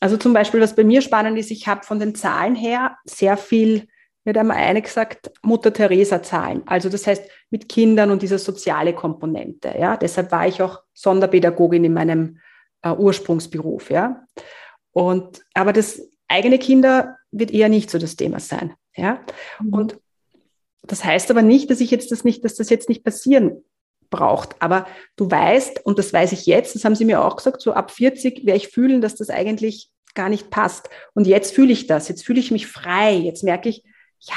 Also zum Beispiel, was bei mir spannend ist, ich habe von den Zahlen her sehr viel, mir hat einmal eine gesagt, Mutter Teresa Zahlen. Also das heißt mit Kindern und dieser soziale Komponente. Ja, deshalb war ich auch Sonderpädagogin in meinem äh, Ursprungsberuf. Ja, und aber das eigene Kinder wird eher nicht so das Thema sein. Ja, mhm. und das heißt aber nicht, dass ich jetzt das nicht, dass das jetzt nicht passieren braucht. Aber du weißt, und das weiß ich jetzt, das haben sie mir auch gesagt, so ab 40 werde ich fühlen, dass das eigentlich gar nicht passt. Und jetzt fühle ich das, jetzt fühle ich mich frei, jetzt merke ich, ja,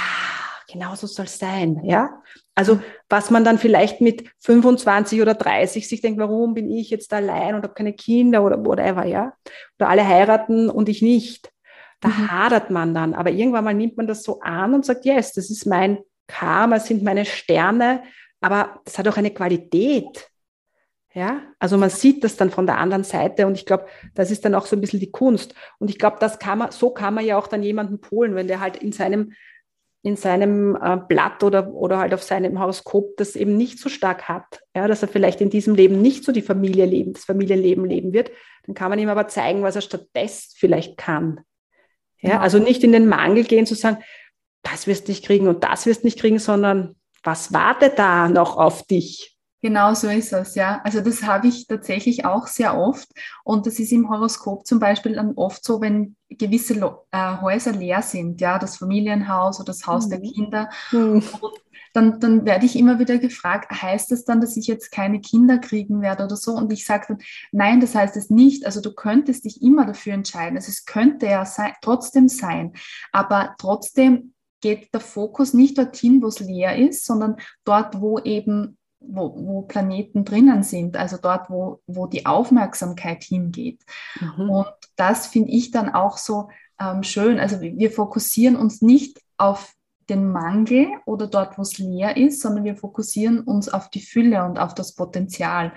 genau so soll es sein. Ja? Also was man dann vielleicht mit 25 oder 30 sich denkt, warum bin ich jetzt allein und habe keine Kinder oder whatever, ja? Oder alle heiraten und ich nicht. Da mhm. hadert man dann. Aber irgendwann mal nimmt man das so an und sagt, yes, das ist mein Karma, sind meine Sterne, aber das hat auch eine Qualität. Ja, also man sieht das dann von der anderen Seite und ich glaube, das ist dann auch so ein bisschen die Kunst. Und ich glaube, das kann man, so kann man ja auch dann jemanden polen, wenn der halt in seinem, in seinem äh, Blatt oder, oder halt auf seinem Horoskop das eben nicht so stark hat. Ja, dass er vielleicht in diesem Leben nicht so die Familie leben, das Familienleben leben wird, dann kann man ihm aber zeigen, was er stattdessen vielleicht kann. Ja, also nicht in den Mangel gehen zu sagen, das wirst du nicht kriegen und das wirst du nicht kriegen, sondern was wartet da noch auf dich? Genau so ist es, ja. Also das habe ich tatsächlich auch sehr oft. Und das ist im Horoskop zum Beispiel dann oft so, wenn gewisse äh, Häuser leer sind, ja, das Familienhaus oder das Haus mhm. der Kinder. Mhm. dann, dann werde ich immer wieder gefragt, heißt das dann, dass ich jetzt keine Kinder kriegen werde oder so? Und ich sage dann, nein, das heißt es nicht. Also du könntest dich immer dafür entscheiden. Also es könnte ja sein, trotzdem sein. Aber trotzdem geht der Fokus nicht dorthin, wo es leer ist, sondern dort, wo eben wo, wo Planeten drinnen sind, also dort, wo, wo die Aufmerksamkeit hingeht. Mhm. Und das finde ich dann auch so ähm, schön. Also wir fokussieren uns nicht auf den Mangel oder dort, wo es leer ist, sondern wir fokussieren uns auf die Fülle und auf das Potenzial.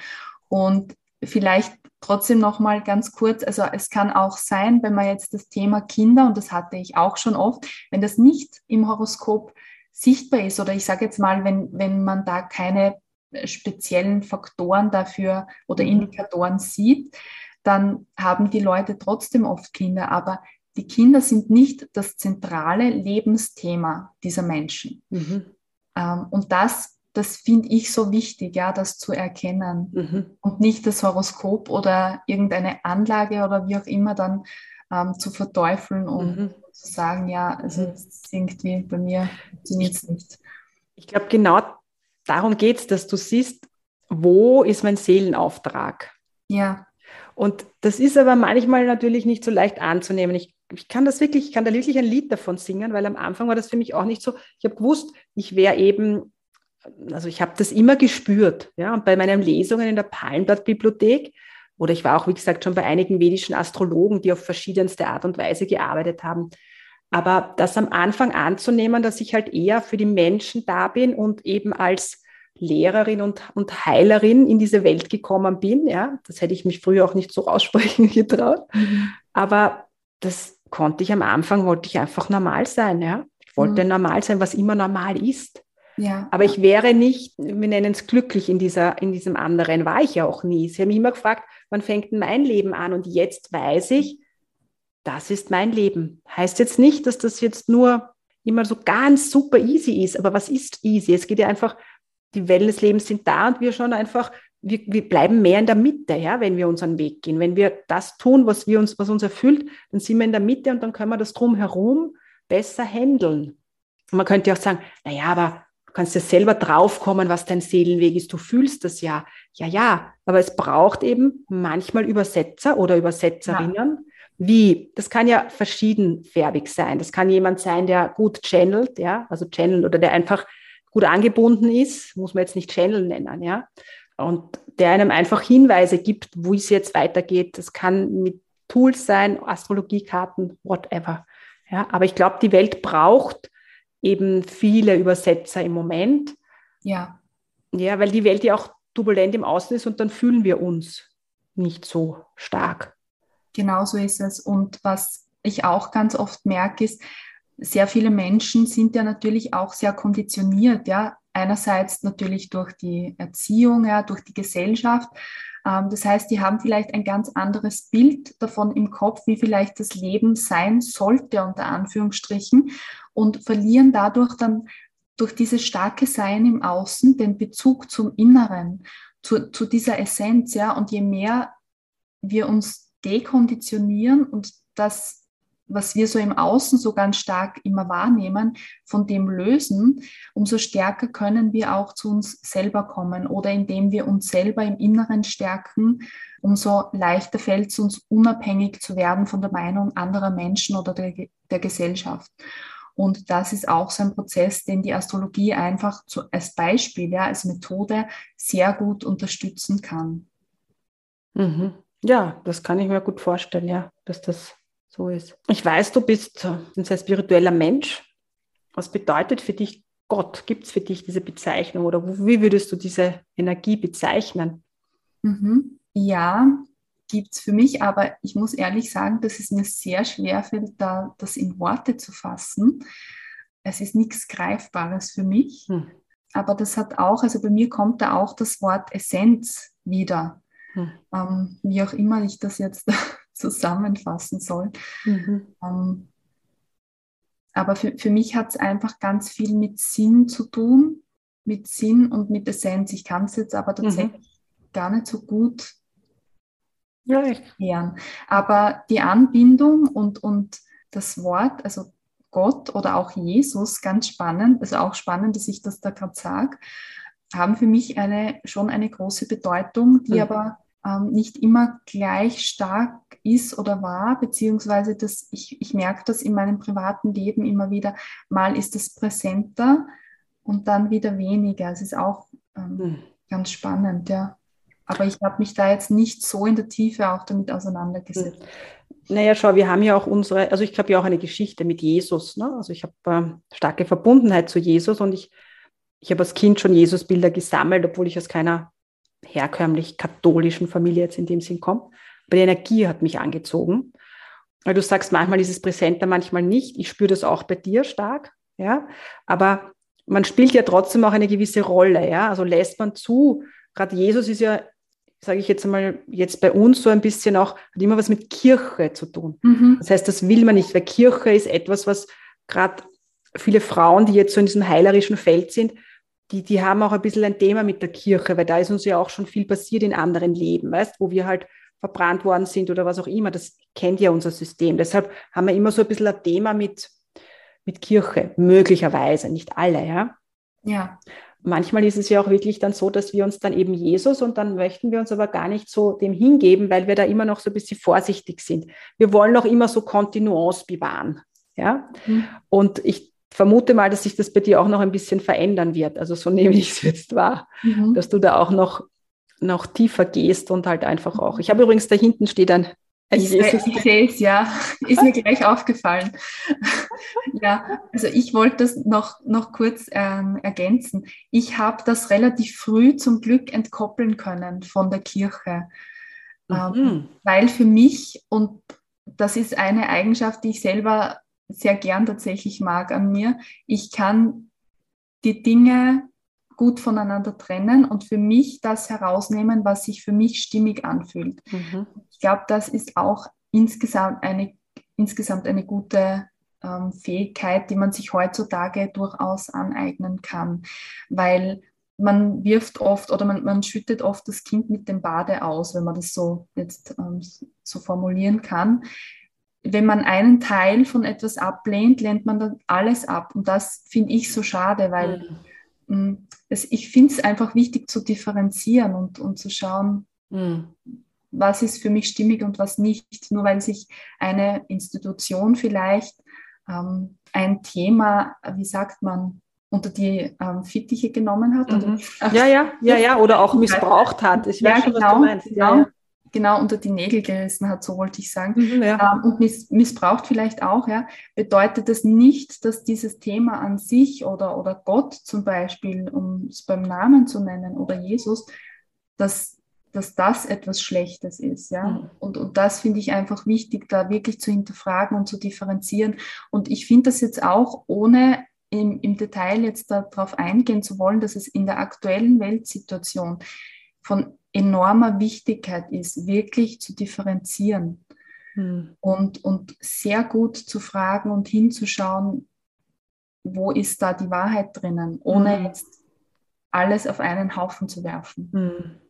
Und vielleicht trotzdem noch mal ganz kurz, also es kann auch sein, wenn man jetzt das Thema Kinder, und das hatte ich auch schon oft, wenn das nicht im Horoskop sichtbar ist oder ich sage jetzt mal, wenn, wenn man da keine speziellen Faktoren dafür oder mhm. Indikatoren sieht, dann haben die Leute trotzdem oft Kinder, aber die Kinder sind nicht das zentrale Lebensthema dieser Menschen. Mhm. Ähm, und das das finde ich so wichtig, ja, das zu erkennen mhm. und nicht das Horoskop oder irgendeine Anlage oder wie auch immer dann ähm, zu verteufeln und mhm. zu sagen, ja, also mhm. es irgendwie bei mir funktioniert es nicht. Ich glaube, genau darum geht es, dass du siehst, wo ist mein Seelenauftrag? Ja. Und das ist aber manchmal natürlich nicht so leicht anzunehmen. Ich, ich kann das wirklich, ich kann da wirklich ein Lied davon singen, weil am Anfang war das für mich auch nicht so. Ich habe gewusst, ich wäre eben also ich habe das immer gespürt. Ja, und bei meinen Lesungen in der Palmblatt-Bibliothek oder ich war auch, wie gesagt, schon bei einigen vedischen Astrologen, die auf verschiedenste Art und Weise gearbeitet haben. Aber das am Anfang anzunehmen, dass ich halt eher für die Menschen da bin und eben als Lehrerin und, und Heilerin in diese Welt gekommen bin, ja, das hätte ich mich früher auch nicht so aussprechen getraut. Mhm. Aber das konnte ich am Anfang, wollte ich einfach normal sein, ja. Ich wollte mhm. normal sein, was immer normal ist. Ja. Aber ich wäre nicht, wir nennen es glücklich in, dieser, in diesem anderen, war ich ja auch nie. Sie haben mich immer gefragt, wann fängt mein Leben an? Und jetzt weiß ich, das ist mein Leben. Heißt jetzt nicht, dass das jetzt nur immer so ganz super easy ist, aber was ist easy? Es geht ja einfach, die Wellen des Lebens sind da und wir schon einfach, wir, wir bleiben mehr in der Mitte, ja, wenn wir unseren Weg gehen. Wenn wir das tun, was, wir uns, was uns erfüllt, dann sind wir in der Mitte und dann können wir das drumherum besser handeln. Und man könnte auch sagen, naja, aber kannst ja selber draufkommen, was dein Seelenweg ist. Du fühlst das ja. Ja, ja. Aber es braucht eben manchmal Übersetzer oder Übersetzerinnen. Ja. Wie? Das kann ja verschiedenfärbig sein. Das kann jemand sein, der gut channelt, ja, also channel oder der einfach gut angebunden ist, muss man jetzt nicht Channel nennen, ja. Und der einem einfach Hinweise gibt, wo es jetzt weitergeht. Das kann mit Tools sein, Astrologiekarten, whatever. Ja, aber ich glaube, die Welt braucht eben viele Übersetzer im Moment. Ja. Ja, weil die Welt ja auch turbulent im Außen ist und dann fühlen wir uns nicht so stark. Genau so ist es. Und was ich auch ganz oft merke, ist, sehr viele Menschen sind ja natürlich auch sehr konditioniert, ja. Einerseits natürlich durch die Erziehung, ja, durch die Gesellschaft. Ähm, das heißt, die haben vielleicht ein ganz anderes Bild davon im Kopf, wie vielleicht das Leben sein sollte, unter Anführungsstrichen, und verlieren dadurch dann durch dieses starke Sein im Außen den Bezug zum Inneren, zu, zu dieser Essenz, ja. Und je mehr wir uns dekonditionieren und das was wir so im Außen so ganz stark immer wahrnehmen, von dem lösen, umso stärker können wir auch zu uns selber kommen. Oder indem wir uns selber im Inneren stärken, umso leichter fällt es uns, unabhängig zu werden von der Meinung anderer Menschen oder der, der Gesellschaft. Und das ist auch so ein Prozess, den die Astrologie einfach zu, als Beispiel, ja, als Methode sehr gut unterstützen kann. Mhm. Ja, das kann ich mir gut vorstellen, ja, dass das so ist. Ich weiß, du bist ein sehr spiritueller Mensch. Was bedeutet für dich Gott? Gibt es für dich diese Bezeichnung oder wie würdest du diese Energie bezeichnen? Mhm. Ja, gibt es für mich, aber ich muss ehrlich sagen, dass es mir sehr schwer fällt, da das in Worte zu fassen. Es ist nichts Greifbares für mich. Hm. Aber das hat auch, also bei mir kommt da auch das Wort Essenz wieder. Hm. Ähm, wie auch immer ich das jetzt zusammenfassen soll. Mhm. Ähm, aber für, für mich hat es einfach ganz viel mit Sinn zu tun, mit Sinn und mit Essenz. Ich kann es jetzt aber mhm. tatsächlich mhm. gar nicht so gut ja, erklären. Aber die Anbindung und, und das Wort, also Gott oder auch Jesus, ganz spannend, also auch spannend, dass ich das da gerade sage, haben für mich eine, schon eine große Bedeutung, die mhm. aber ähm, nicht immer gleich stark ist oder war, beziehungsweise dass ich, ich merke das in meinem privaten Leben immer wieder, mal ist es präsenter und dann wieder weniger. Es ist auch ähm, hm. ganz spannend, ja. Aber ich habe mich da jetzt nicht so in der Tiefe auch damit auseinandergesetzt. Hm. Naja, schau, wir haben ja auch unsere, also ich habe ja auch eine Geschichte mit Jesus. Ne? Also ich habe äh, starke Verbundenheit zu Jesus und ich, ich habe als Kind schon Jesusbilder gesammelt, obwohl ich aus keiner herkömmlich katholischen Familie jetzt in dem Sinn komme. Aber die Energie hat mich angezogen. Weil du sagst, manchmal ist es präsenter, manchmal nicht. Ich spüre das auch bei dir stark. Ja, aber man spielt ja trotzdem auch eine gewisse Rolle. Ja, also lässt man zu. Gerade Jesus ist ja, sage ich jetzt einmal, jetzt bei uns so ein bisschen auch, hat immer was mit Kirche zu tun. Mhm. Das heißt, das will man nicht, weil Kirche ist etwas, was gerade viele Frauen, die jetzt so in diesem heilerischen Feld sind, die, die haben auch ein bisschen ein Thema mit der Kirche, weil da ist uns ja auch schon viel passiert in anderen Leben, weißt, wo wir halt verbrannt worden sind oder was auch immer. Das kennt ja unser System. Deshalb haben wir immer so ein bisschen ein Thema mit, mit Kirche, möglicherweise, nicht alle, ja. Ja. Manchmal ist es ja auch wirklich dann so, dass wir uns dann eben Jesus und dann möchten wir uns aber gar nicht so dem hingeben, weil wir da immer noch so ein bisschen vorsichtig sind. Wir wollen auch immer so Kontinuance bewahren. Ja. Mhm. Und ich vermute mal, dass sich das bei dir auch noch ein bisschen verändern wird. Also so nehme ich es jetzt wahr, mhm. dass du da auch noch, noch tiefer gehst und halt einfach auch. Ich habe übrigens da hinten steht ein, ein ich, Jesus. Ich sehe es, ja. Ist mir gleich aufgefallen. ja, also ich wollte das noch, noch kurz ähm, ergänzen. Ich habe das relativ früh zum Glück entkoppeln können von der Kirche. Ähm, mhm. Ähm, weil für mich, und das ist eine Eigenschaft, die ich selber sehr gern tatsächlich mag an mir. Ich kann die Dinge gut voneinander trennen und für mich das herausnehmen, was sich für mich stimmig anfühlt. Mhm. Ich glaube, das ist auch insgesamt eine, insgesamt eine gute ähm, Fähigkeit, die man sich heutzutage durchaus aneignen kann, weil man wirft oft oder man, man schüttet oft das Kind mit dem Bade aus, wenn man das so jetzt ähm, so formulieren kann wenn man einen Teil von etwas ablehnt, lehnt man dann alles ab. Und das finde ich so schade, weil mhm. es, ich finde es einfach wichtig zu differenzieren und, und zu schauen, mhm. was ist für mich stimmig und was nicht. Nur weil sich eine Institution vielleicht ähm, ein Thema, wie sagt man, unter die ähm, Fittiche genommen hat. Mhm. ja, ja, ja, ja, oder auch missbraucht hat. Ich weiß ja, schon, genau, was du meinst. Genau. Ja, ja genau unter die Nägel gerissen hat, so wollte ich sagen. Mhm, ja. ähm, und miss missbraucht vielleicht auch, ja, bedeutet das nicht, dass dieses Thema an sich oder, oder Gott zum Beispiel, um es beim Namen zu nennen, oder Jesus, dass, dass das etwas Schlechtes ist. Ja? Mhm. Und, und das finde ich einfach wichtig, da wirklich zu hinterfragen und zu differenzieren. Und ich finde das jetzt auch, ohne im, im Detail jetzt darauf eingehen zu wollen, dass es in der aktuellen Weltsituation von enormer Wichtigkeit ist, wirklich zu differenzieren hm. und, und sehr gut zu fragen und hinzuschauen, wo ist da die Wahrheit drinnen, ohne hm. jetzt alles auf einen Haufen zu werfen. Hm.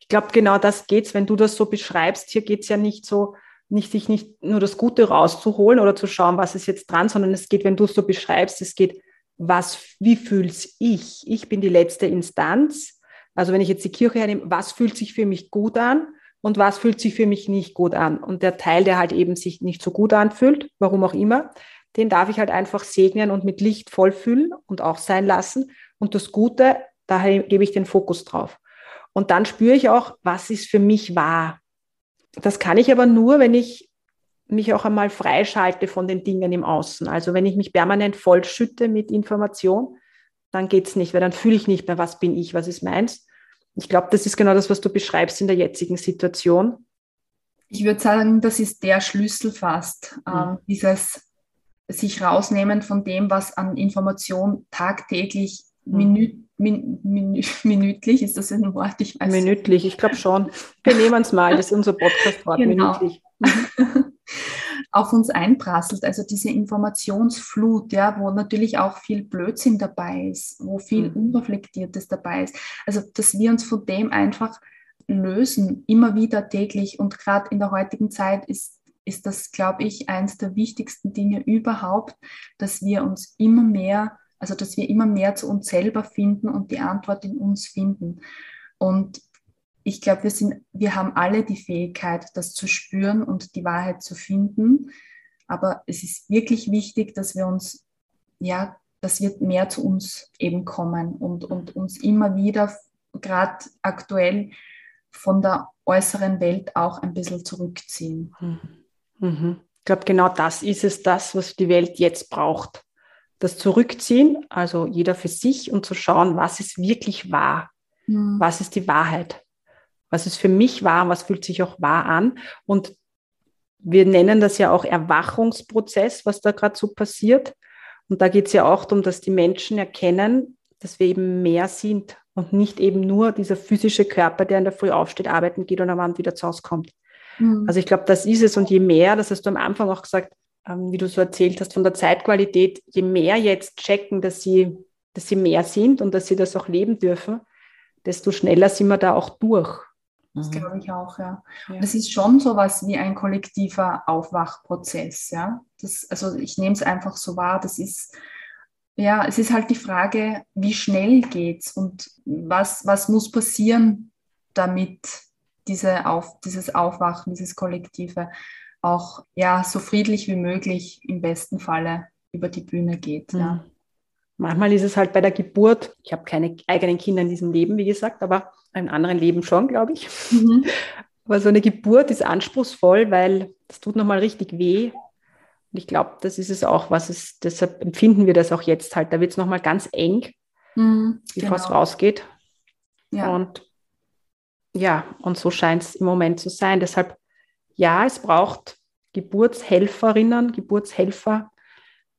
Ich glaube, genau das geht es, wenn du das so beschreibst. Hier geht es ja nicht so, nicht sich nicht nur das Gute rauszuholen oder zu schauen, was ist jetzt dran, sondern es geht, wenn du es so beschreibst, es geht, was, wie fühl's ich? Ich bin die letzte Instanz. Also wenn ich jetzt die Kirche hernehme, was fühlt sich für mich gut an und was fühlt sich für mich nicht gut an? Und der Teil, der halt eben sich nicht so gut anfühlt, warum auch immer, den darf ich halt einfach segnen und mit Licht vollfüllen und auch sein lassen. Und das Gute, daher gebe ich den Fokus drauf. Und dann spüre ich auch, was ist für mich wahr. Das kann ich aber nur, wenn ich mich auch einmal freischalte von den Dingen im Außen. Also wenn ich mich permanent vollschütte mit Information, dann geht es nicht, weil dann fühle ich nicht mehr, was bin ich, was ist meins. Ich glaube, das ist genau das, was du beschreibst in der jetzigen Situation. Ich würde sagen, das ist der Schlüssel fast, mhm. ähm, dieses sich rausnehmen von dem, was an Information tagtäglich, mhm. minü min min minütlich, ist das ein Wort? Ich weiß minütlich, ich glaube schon. Wir nehmen es mal, das ist unser Podcast-Wort, genau. minütlich. auf uns einprasselt. Also diese Informationsflut, ja, wo natürlich auch viel Blödsinn dabei ist, wo viel mhm. Unreflektiertes dabei ist. Also dass wir uns von dem einfach lösen, immer wieder täglich. Und gerade in der heutigen Zeit ist, ist das, glaube ich, eines der wichtigsten Dinge überhaupt, dass wir uns immer mehr, also dass wir immer mehr zu uns selber finden und die Antwort in uns finden. Und ich glaube, wir, sind, wir haben alle die Fähigkeit, das zu spüren und die Wahrheit zu finden. Aber es ist wirklich wichtig, dass wir uns, ja, dass wir mehr zu uns eben kommen und, und uns immer wieder, gerade aktuell, von der äußeren Welt auch ein bisschen zurückziehen. Mhm. Mhm. Ich glaube, genau das ist es, das, was die Welt jetzt braucht. Das Zurückziehen, also jeder für sich und zu schauen, was ist wirklich wahr, mhm. was ist die Wahrheit was ist für mich wahr, was fühlt sich auch wahr an. Und wir nennen das ja auch Erwachungsprozess, was da gerade so passiert. Und da geht es ja auch darum, dass die Menschen erkennen, dass wir eben mehr sind und nicht eben nur dieser physische Körper, der in der Früh aufsteht, arbeiten geht und am Abend wieder zu Hause kommt. Mhm. Also ich glaube, das ist es. Und je mehr, das hast du am Anfang auch gesagt, ähm, wie du so erzählt hast, von der Zeitqualität, je mehr jetzt checken, dass sie, dass sie mehr sind und dass sie das auch leben dürfen, desto schneller sind wir da auch durch. Das mhm. glaube ich auch, ja. ja. Das ist schon so was wie ein kollektiver Aufwachprozess, ja. Das, also ich nehme es einfach so wahr, das ist, ja, es ist halt die Frage, wie schnell geht's und was, was muss passieren, damit diese Auf, dieses Aufwachen, dieses Kollektive auch ja, so friedlich wie möglich im besten Falle über die Bühne geht. Mhm. Ja. Manchmal ist es halt bei der Geburt, ich habe keine eigenen Kinder in diesem Leben, wie gesagt, aber in anderen Leben schon, glaube ich. Mhm. Aber so eine Geburt ist anspruchsvoll, weil das tut nochmal richtig weh. Und ich glaube, das ist es auch, was es, deshalb empfinden wir das auch jetzt halt. Da wird es nochmal ganz eng, mhm, bevor genau. es rausgeht. Ja. Und ja, und so scheint es im Moment zu sein. Deshalb, ja, es braucht Geburtshelferinnen, Geburtshelfer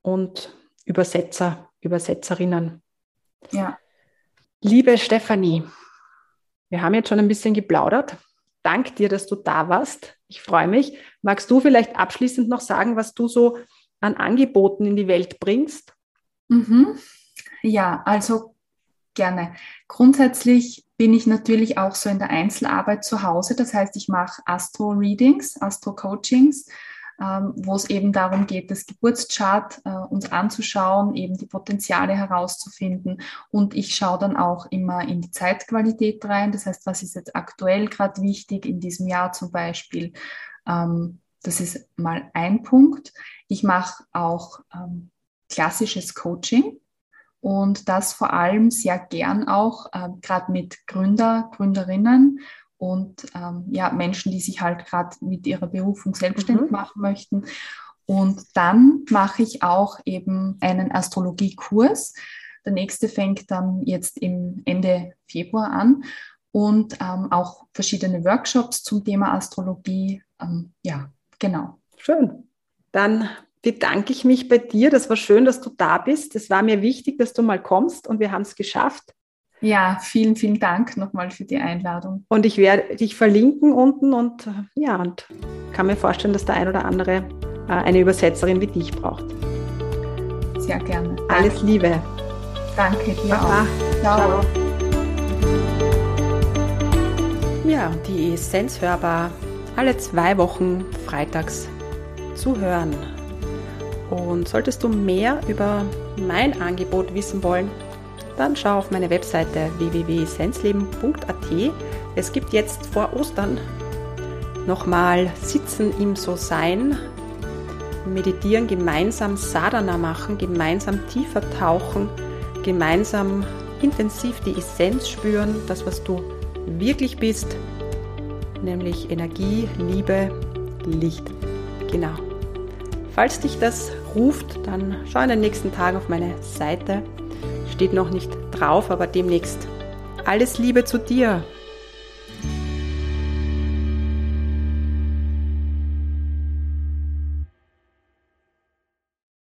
und Übersetzer, Übersetzerinnen. Ja. Liebe Stefanie, wir haben jetzt schon ein bisschen geplaudert. Dank dir, dass du da warst. Ich freue mich. Magst du vielleicht abschließend noch sagen, was du so an Angeboten in die Welt bringst? Mhm. Ja, also gerne. Grundsätzlich bin ich natürlich auch so in der Einzelarbeit zu Hause. Das heißt, ich mache Astro-Readings, Astro-Coachings wo es eben darum geht, das Geburtschart äh, uns anzuschauen, eben die Potenziale herauszufinden. Und ich schaue dann auch immer in die Zeitqualität rein. Das heißt, was ist jetzt aktuell gerade wichtig in diesem Jahr zum Beispiel? Ähm, das ist mal ein Punkt. Ich mache auch ähm, klassisches Coaching und das vor allem sehr gern auch äh, gerade mit Gründer, Gründerinnen und ähm, ja, Menschen, die sich halt gerade mit ihrer Berufung selbstständig mhm. machen möchten. Und dann mache ich auch eben einen Astrologiekurs. Der nächste fängt dann jetzt im Ende Februar an und ähm, auch verschiedene Workshops zum Thema Astrologie. Ähm, ja, genau. Schön. Dann bedanke ich mich bei dir. Das war schön, dass du da bist. Es war mir wichtig, dass du mal kommst und wir haben es geschafft. Ja, vielen, vielen Dank nochmal für die Einladung. Und ich werde dich verlinken unten und äh, ja, und kann mir vorstellen, dass der ein oder andere äh, eine Übersetzerin wie dich braucht. Sehr gerne. Alles Liebe. Danke dir Baba. auch. Ciao. Ciao. Ja, die Essenz hörbar alle zwei Wochen freitags zu hören. Und solltest du mehr über mein Angebot wissen wollen, dann schau auf meine Webseite www.sensleben.at. Es gibt jetzt vor Ostern nochmal Sitzen im So-Sein, meditieren, gemeinsam Sadhana machen, gemeinsam tiefer tauchen, gemeinsam intensiv die Essenz spüren, das, was du wirklich bist, nämlich Energie, Liebe, Licht. Genau. Falls dich das ruft, dann schau in den nächsten Tagen auf meine Seite. Steht noch nicht drauf, aber demnächst. Alles Liebe zu dir.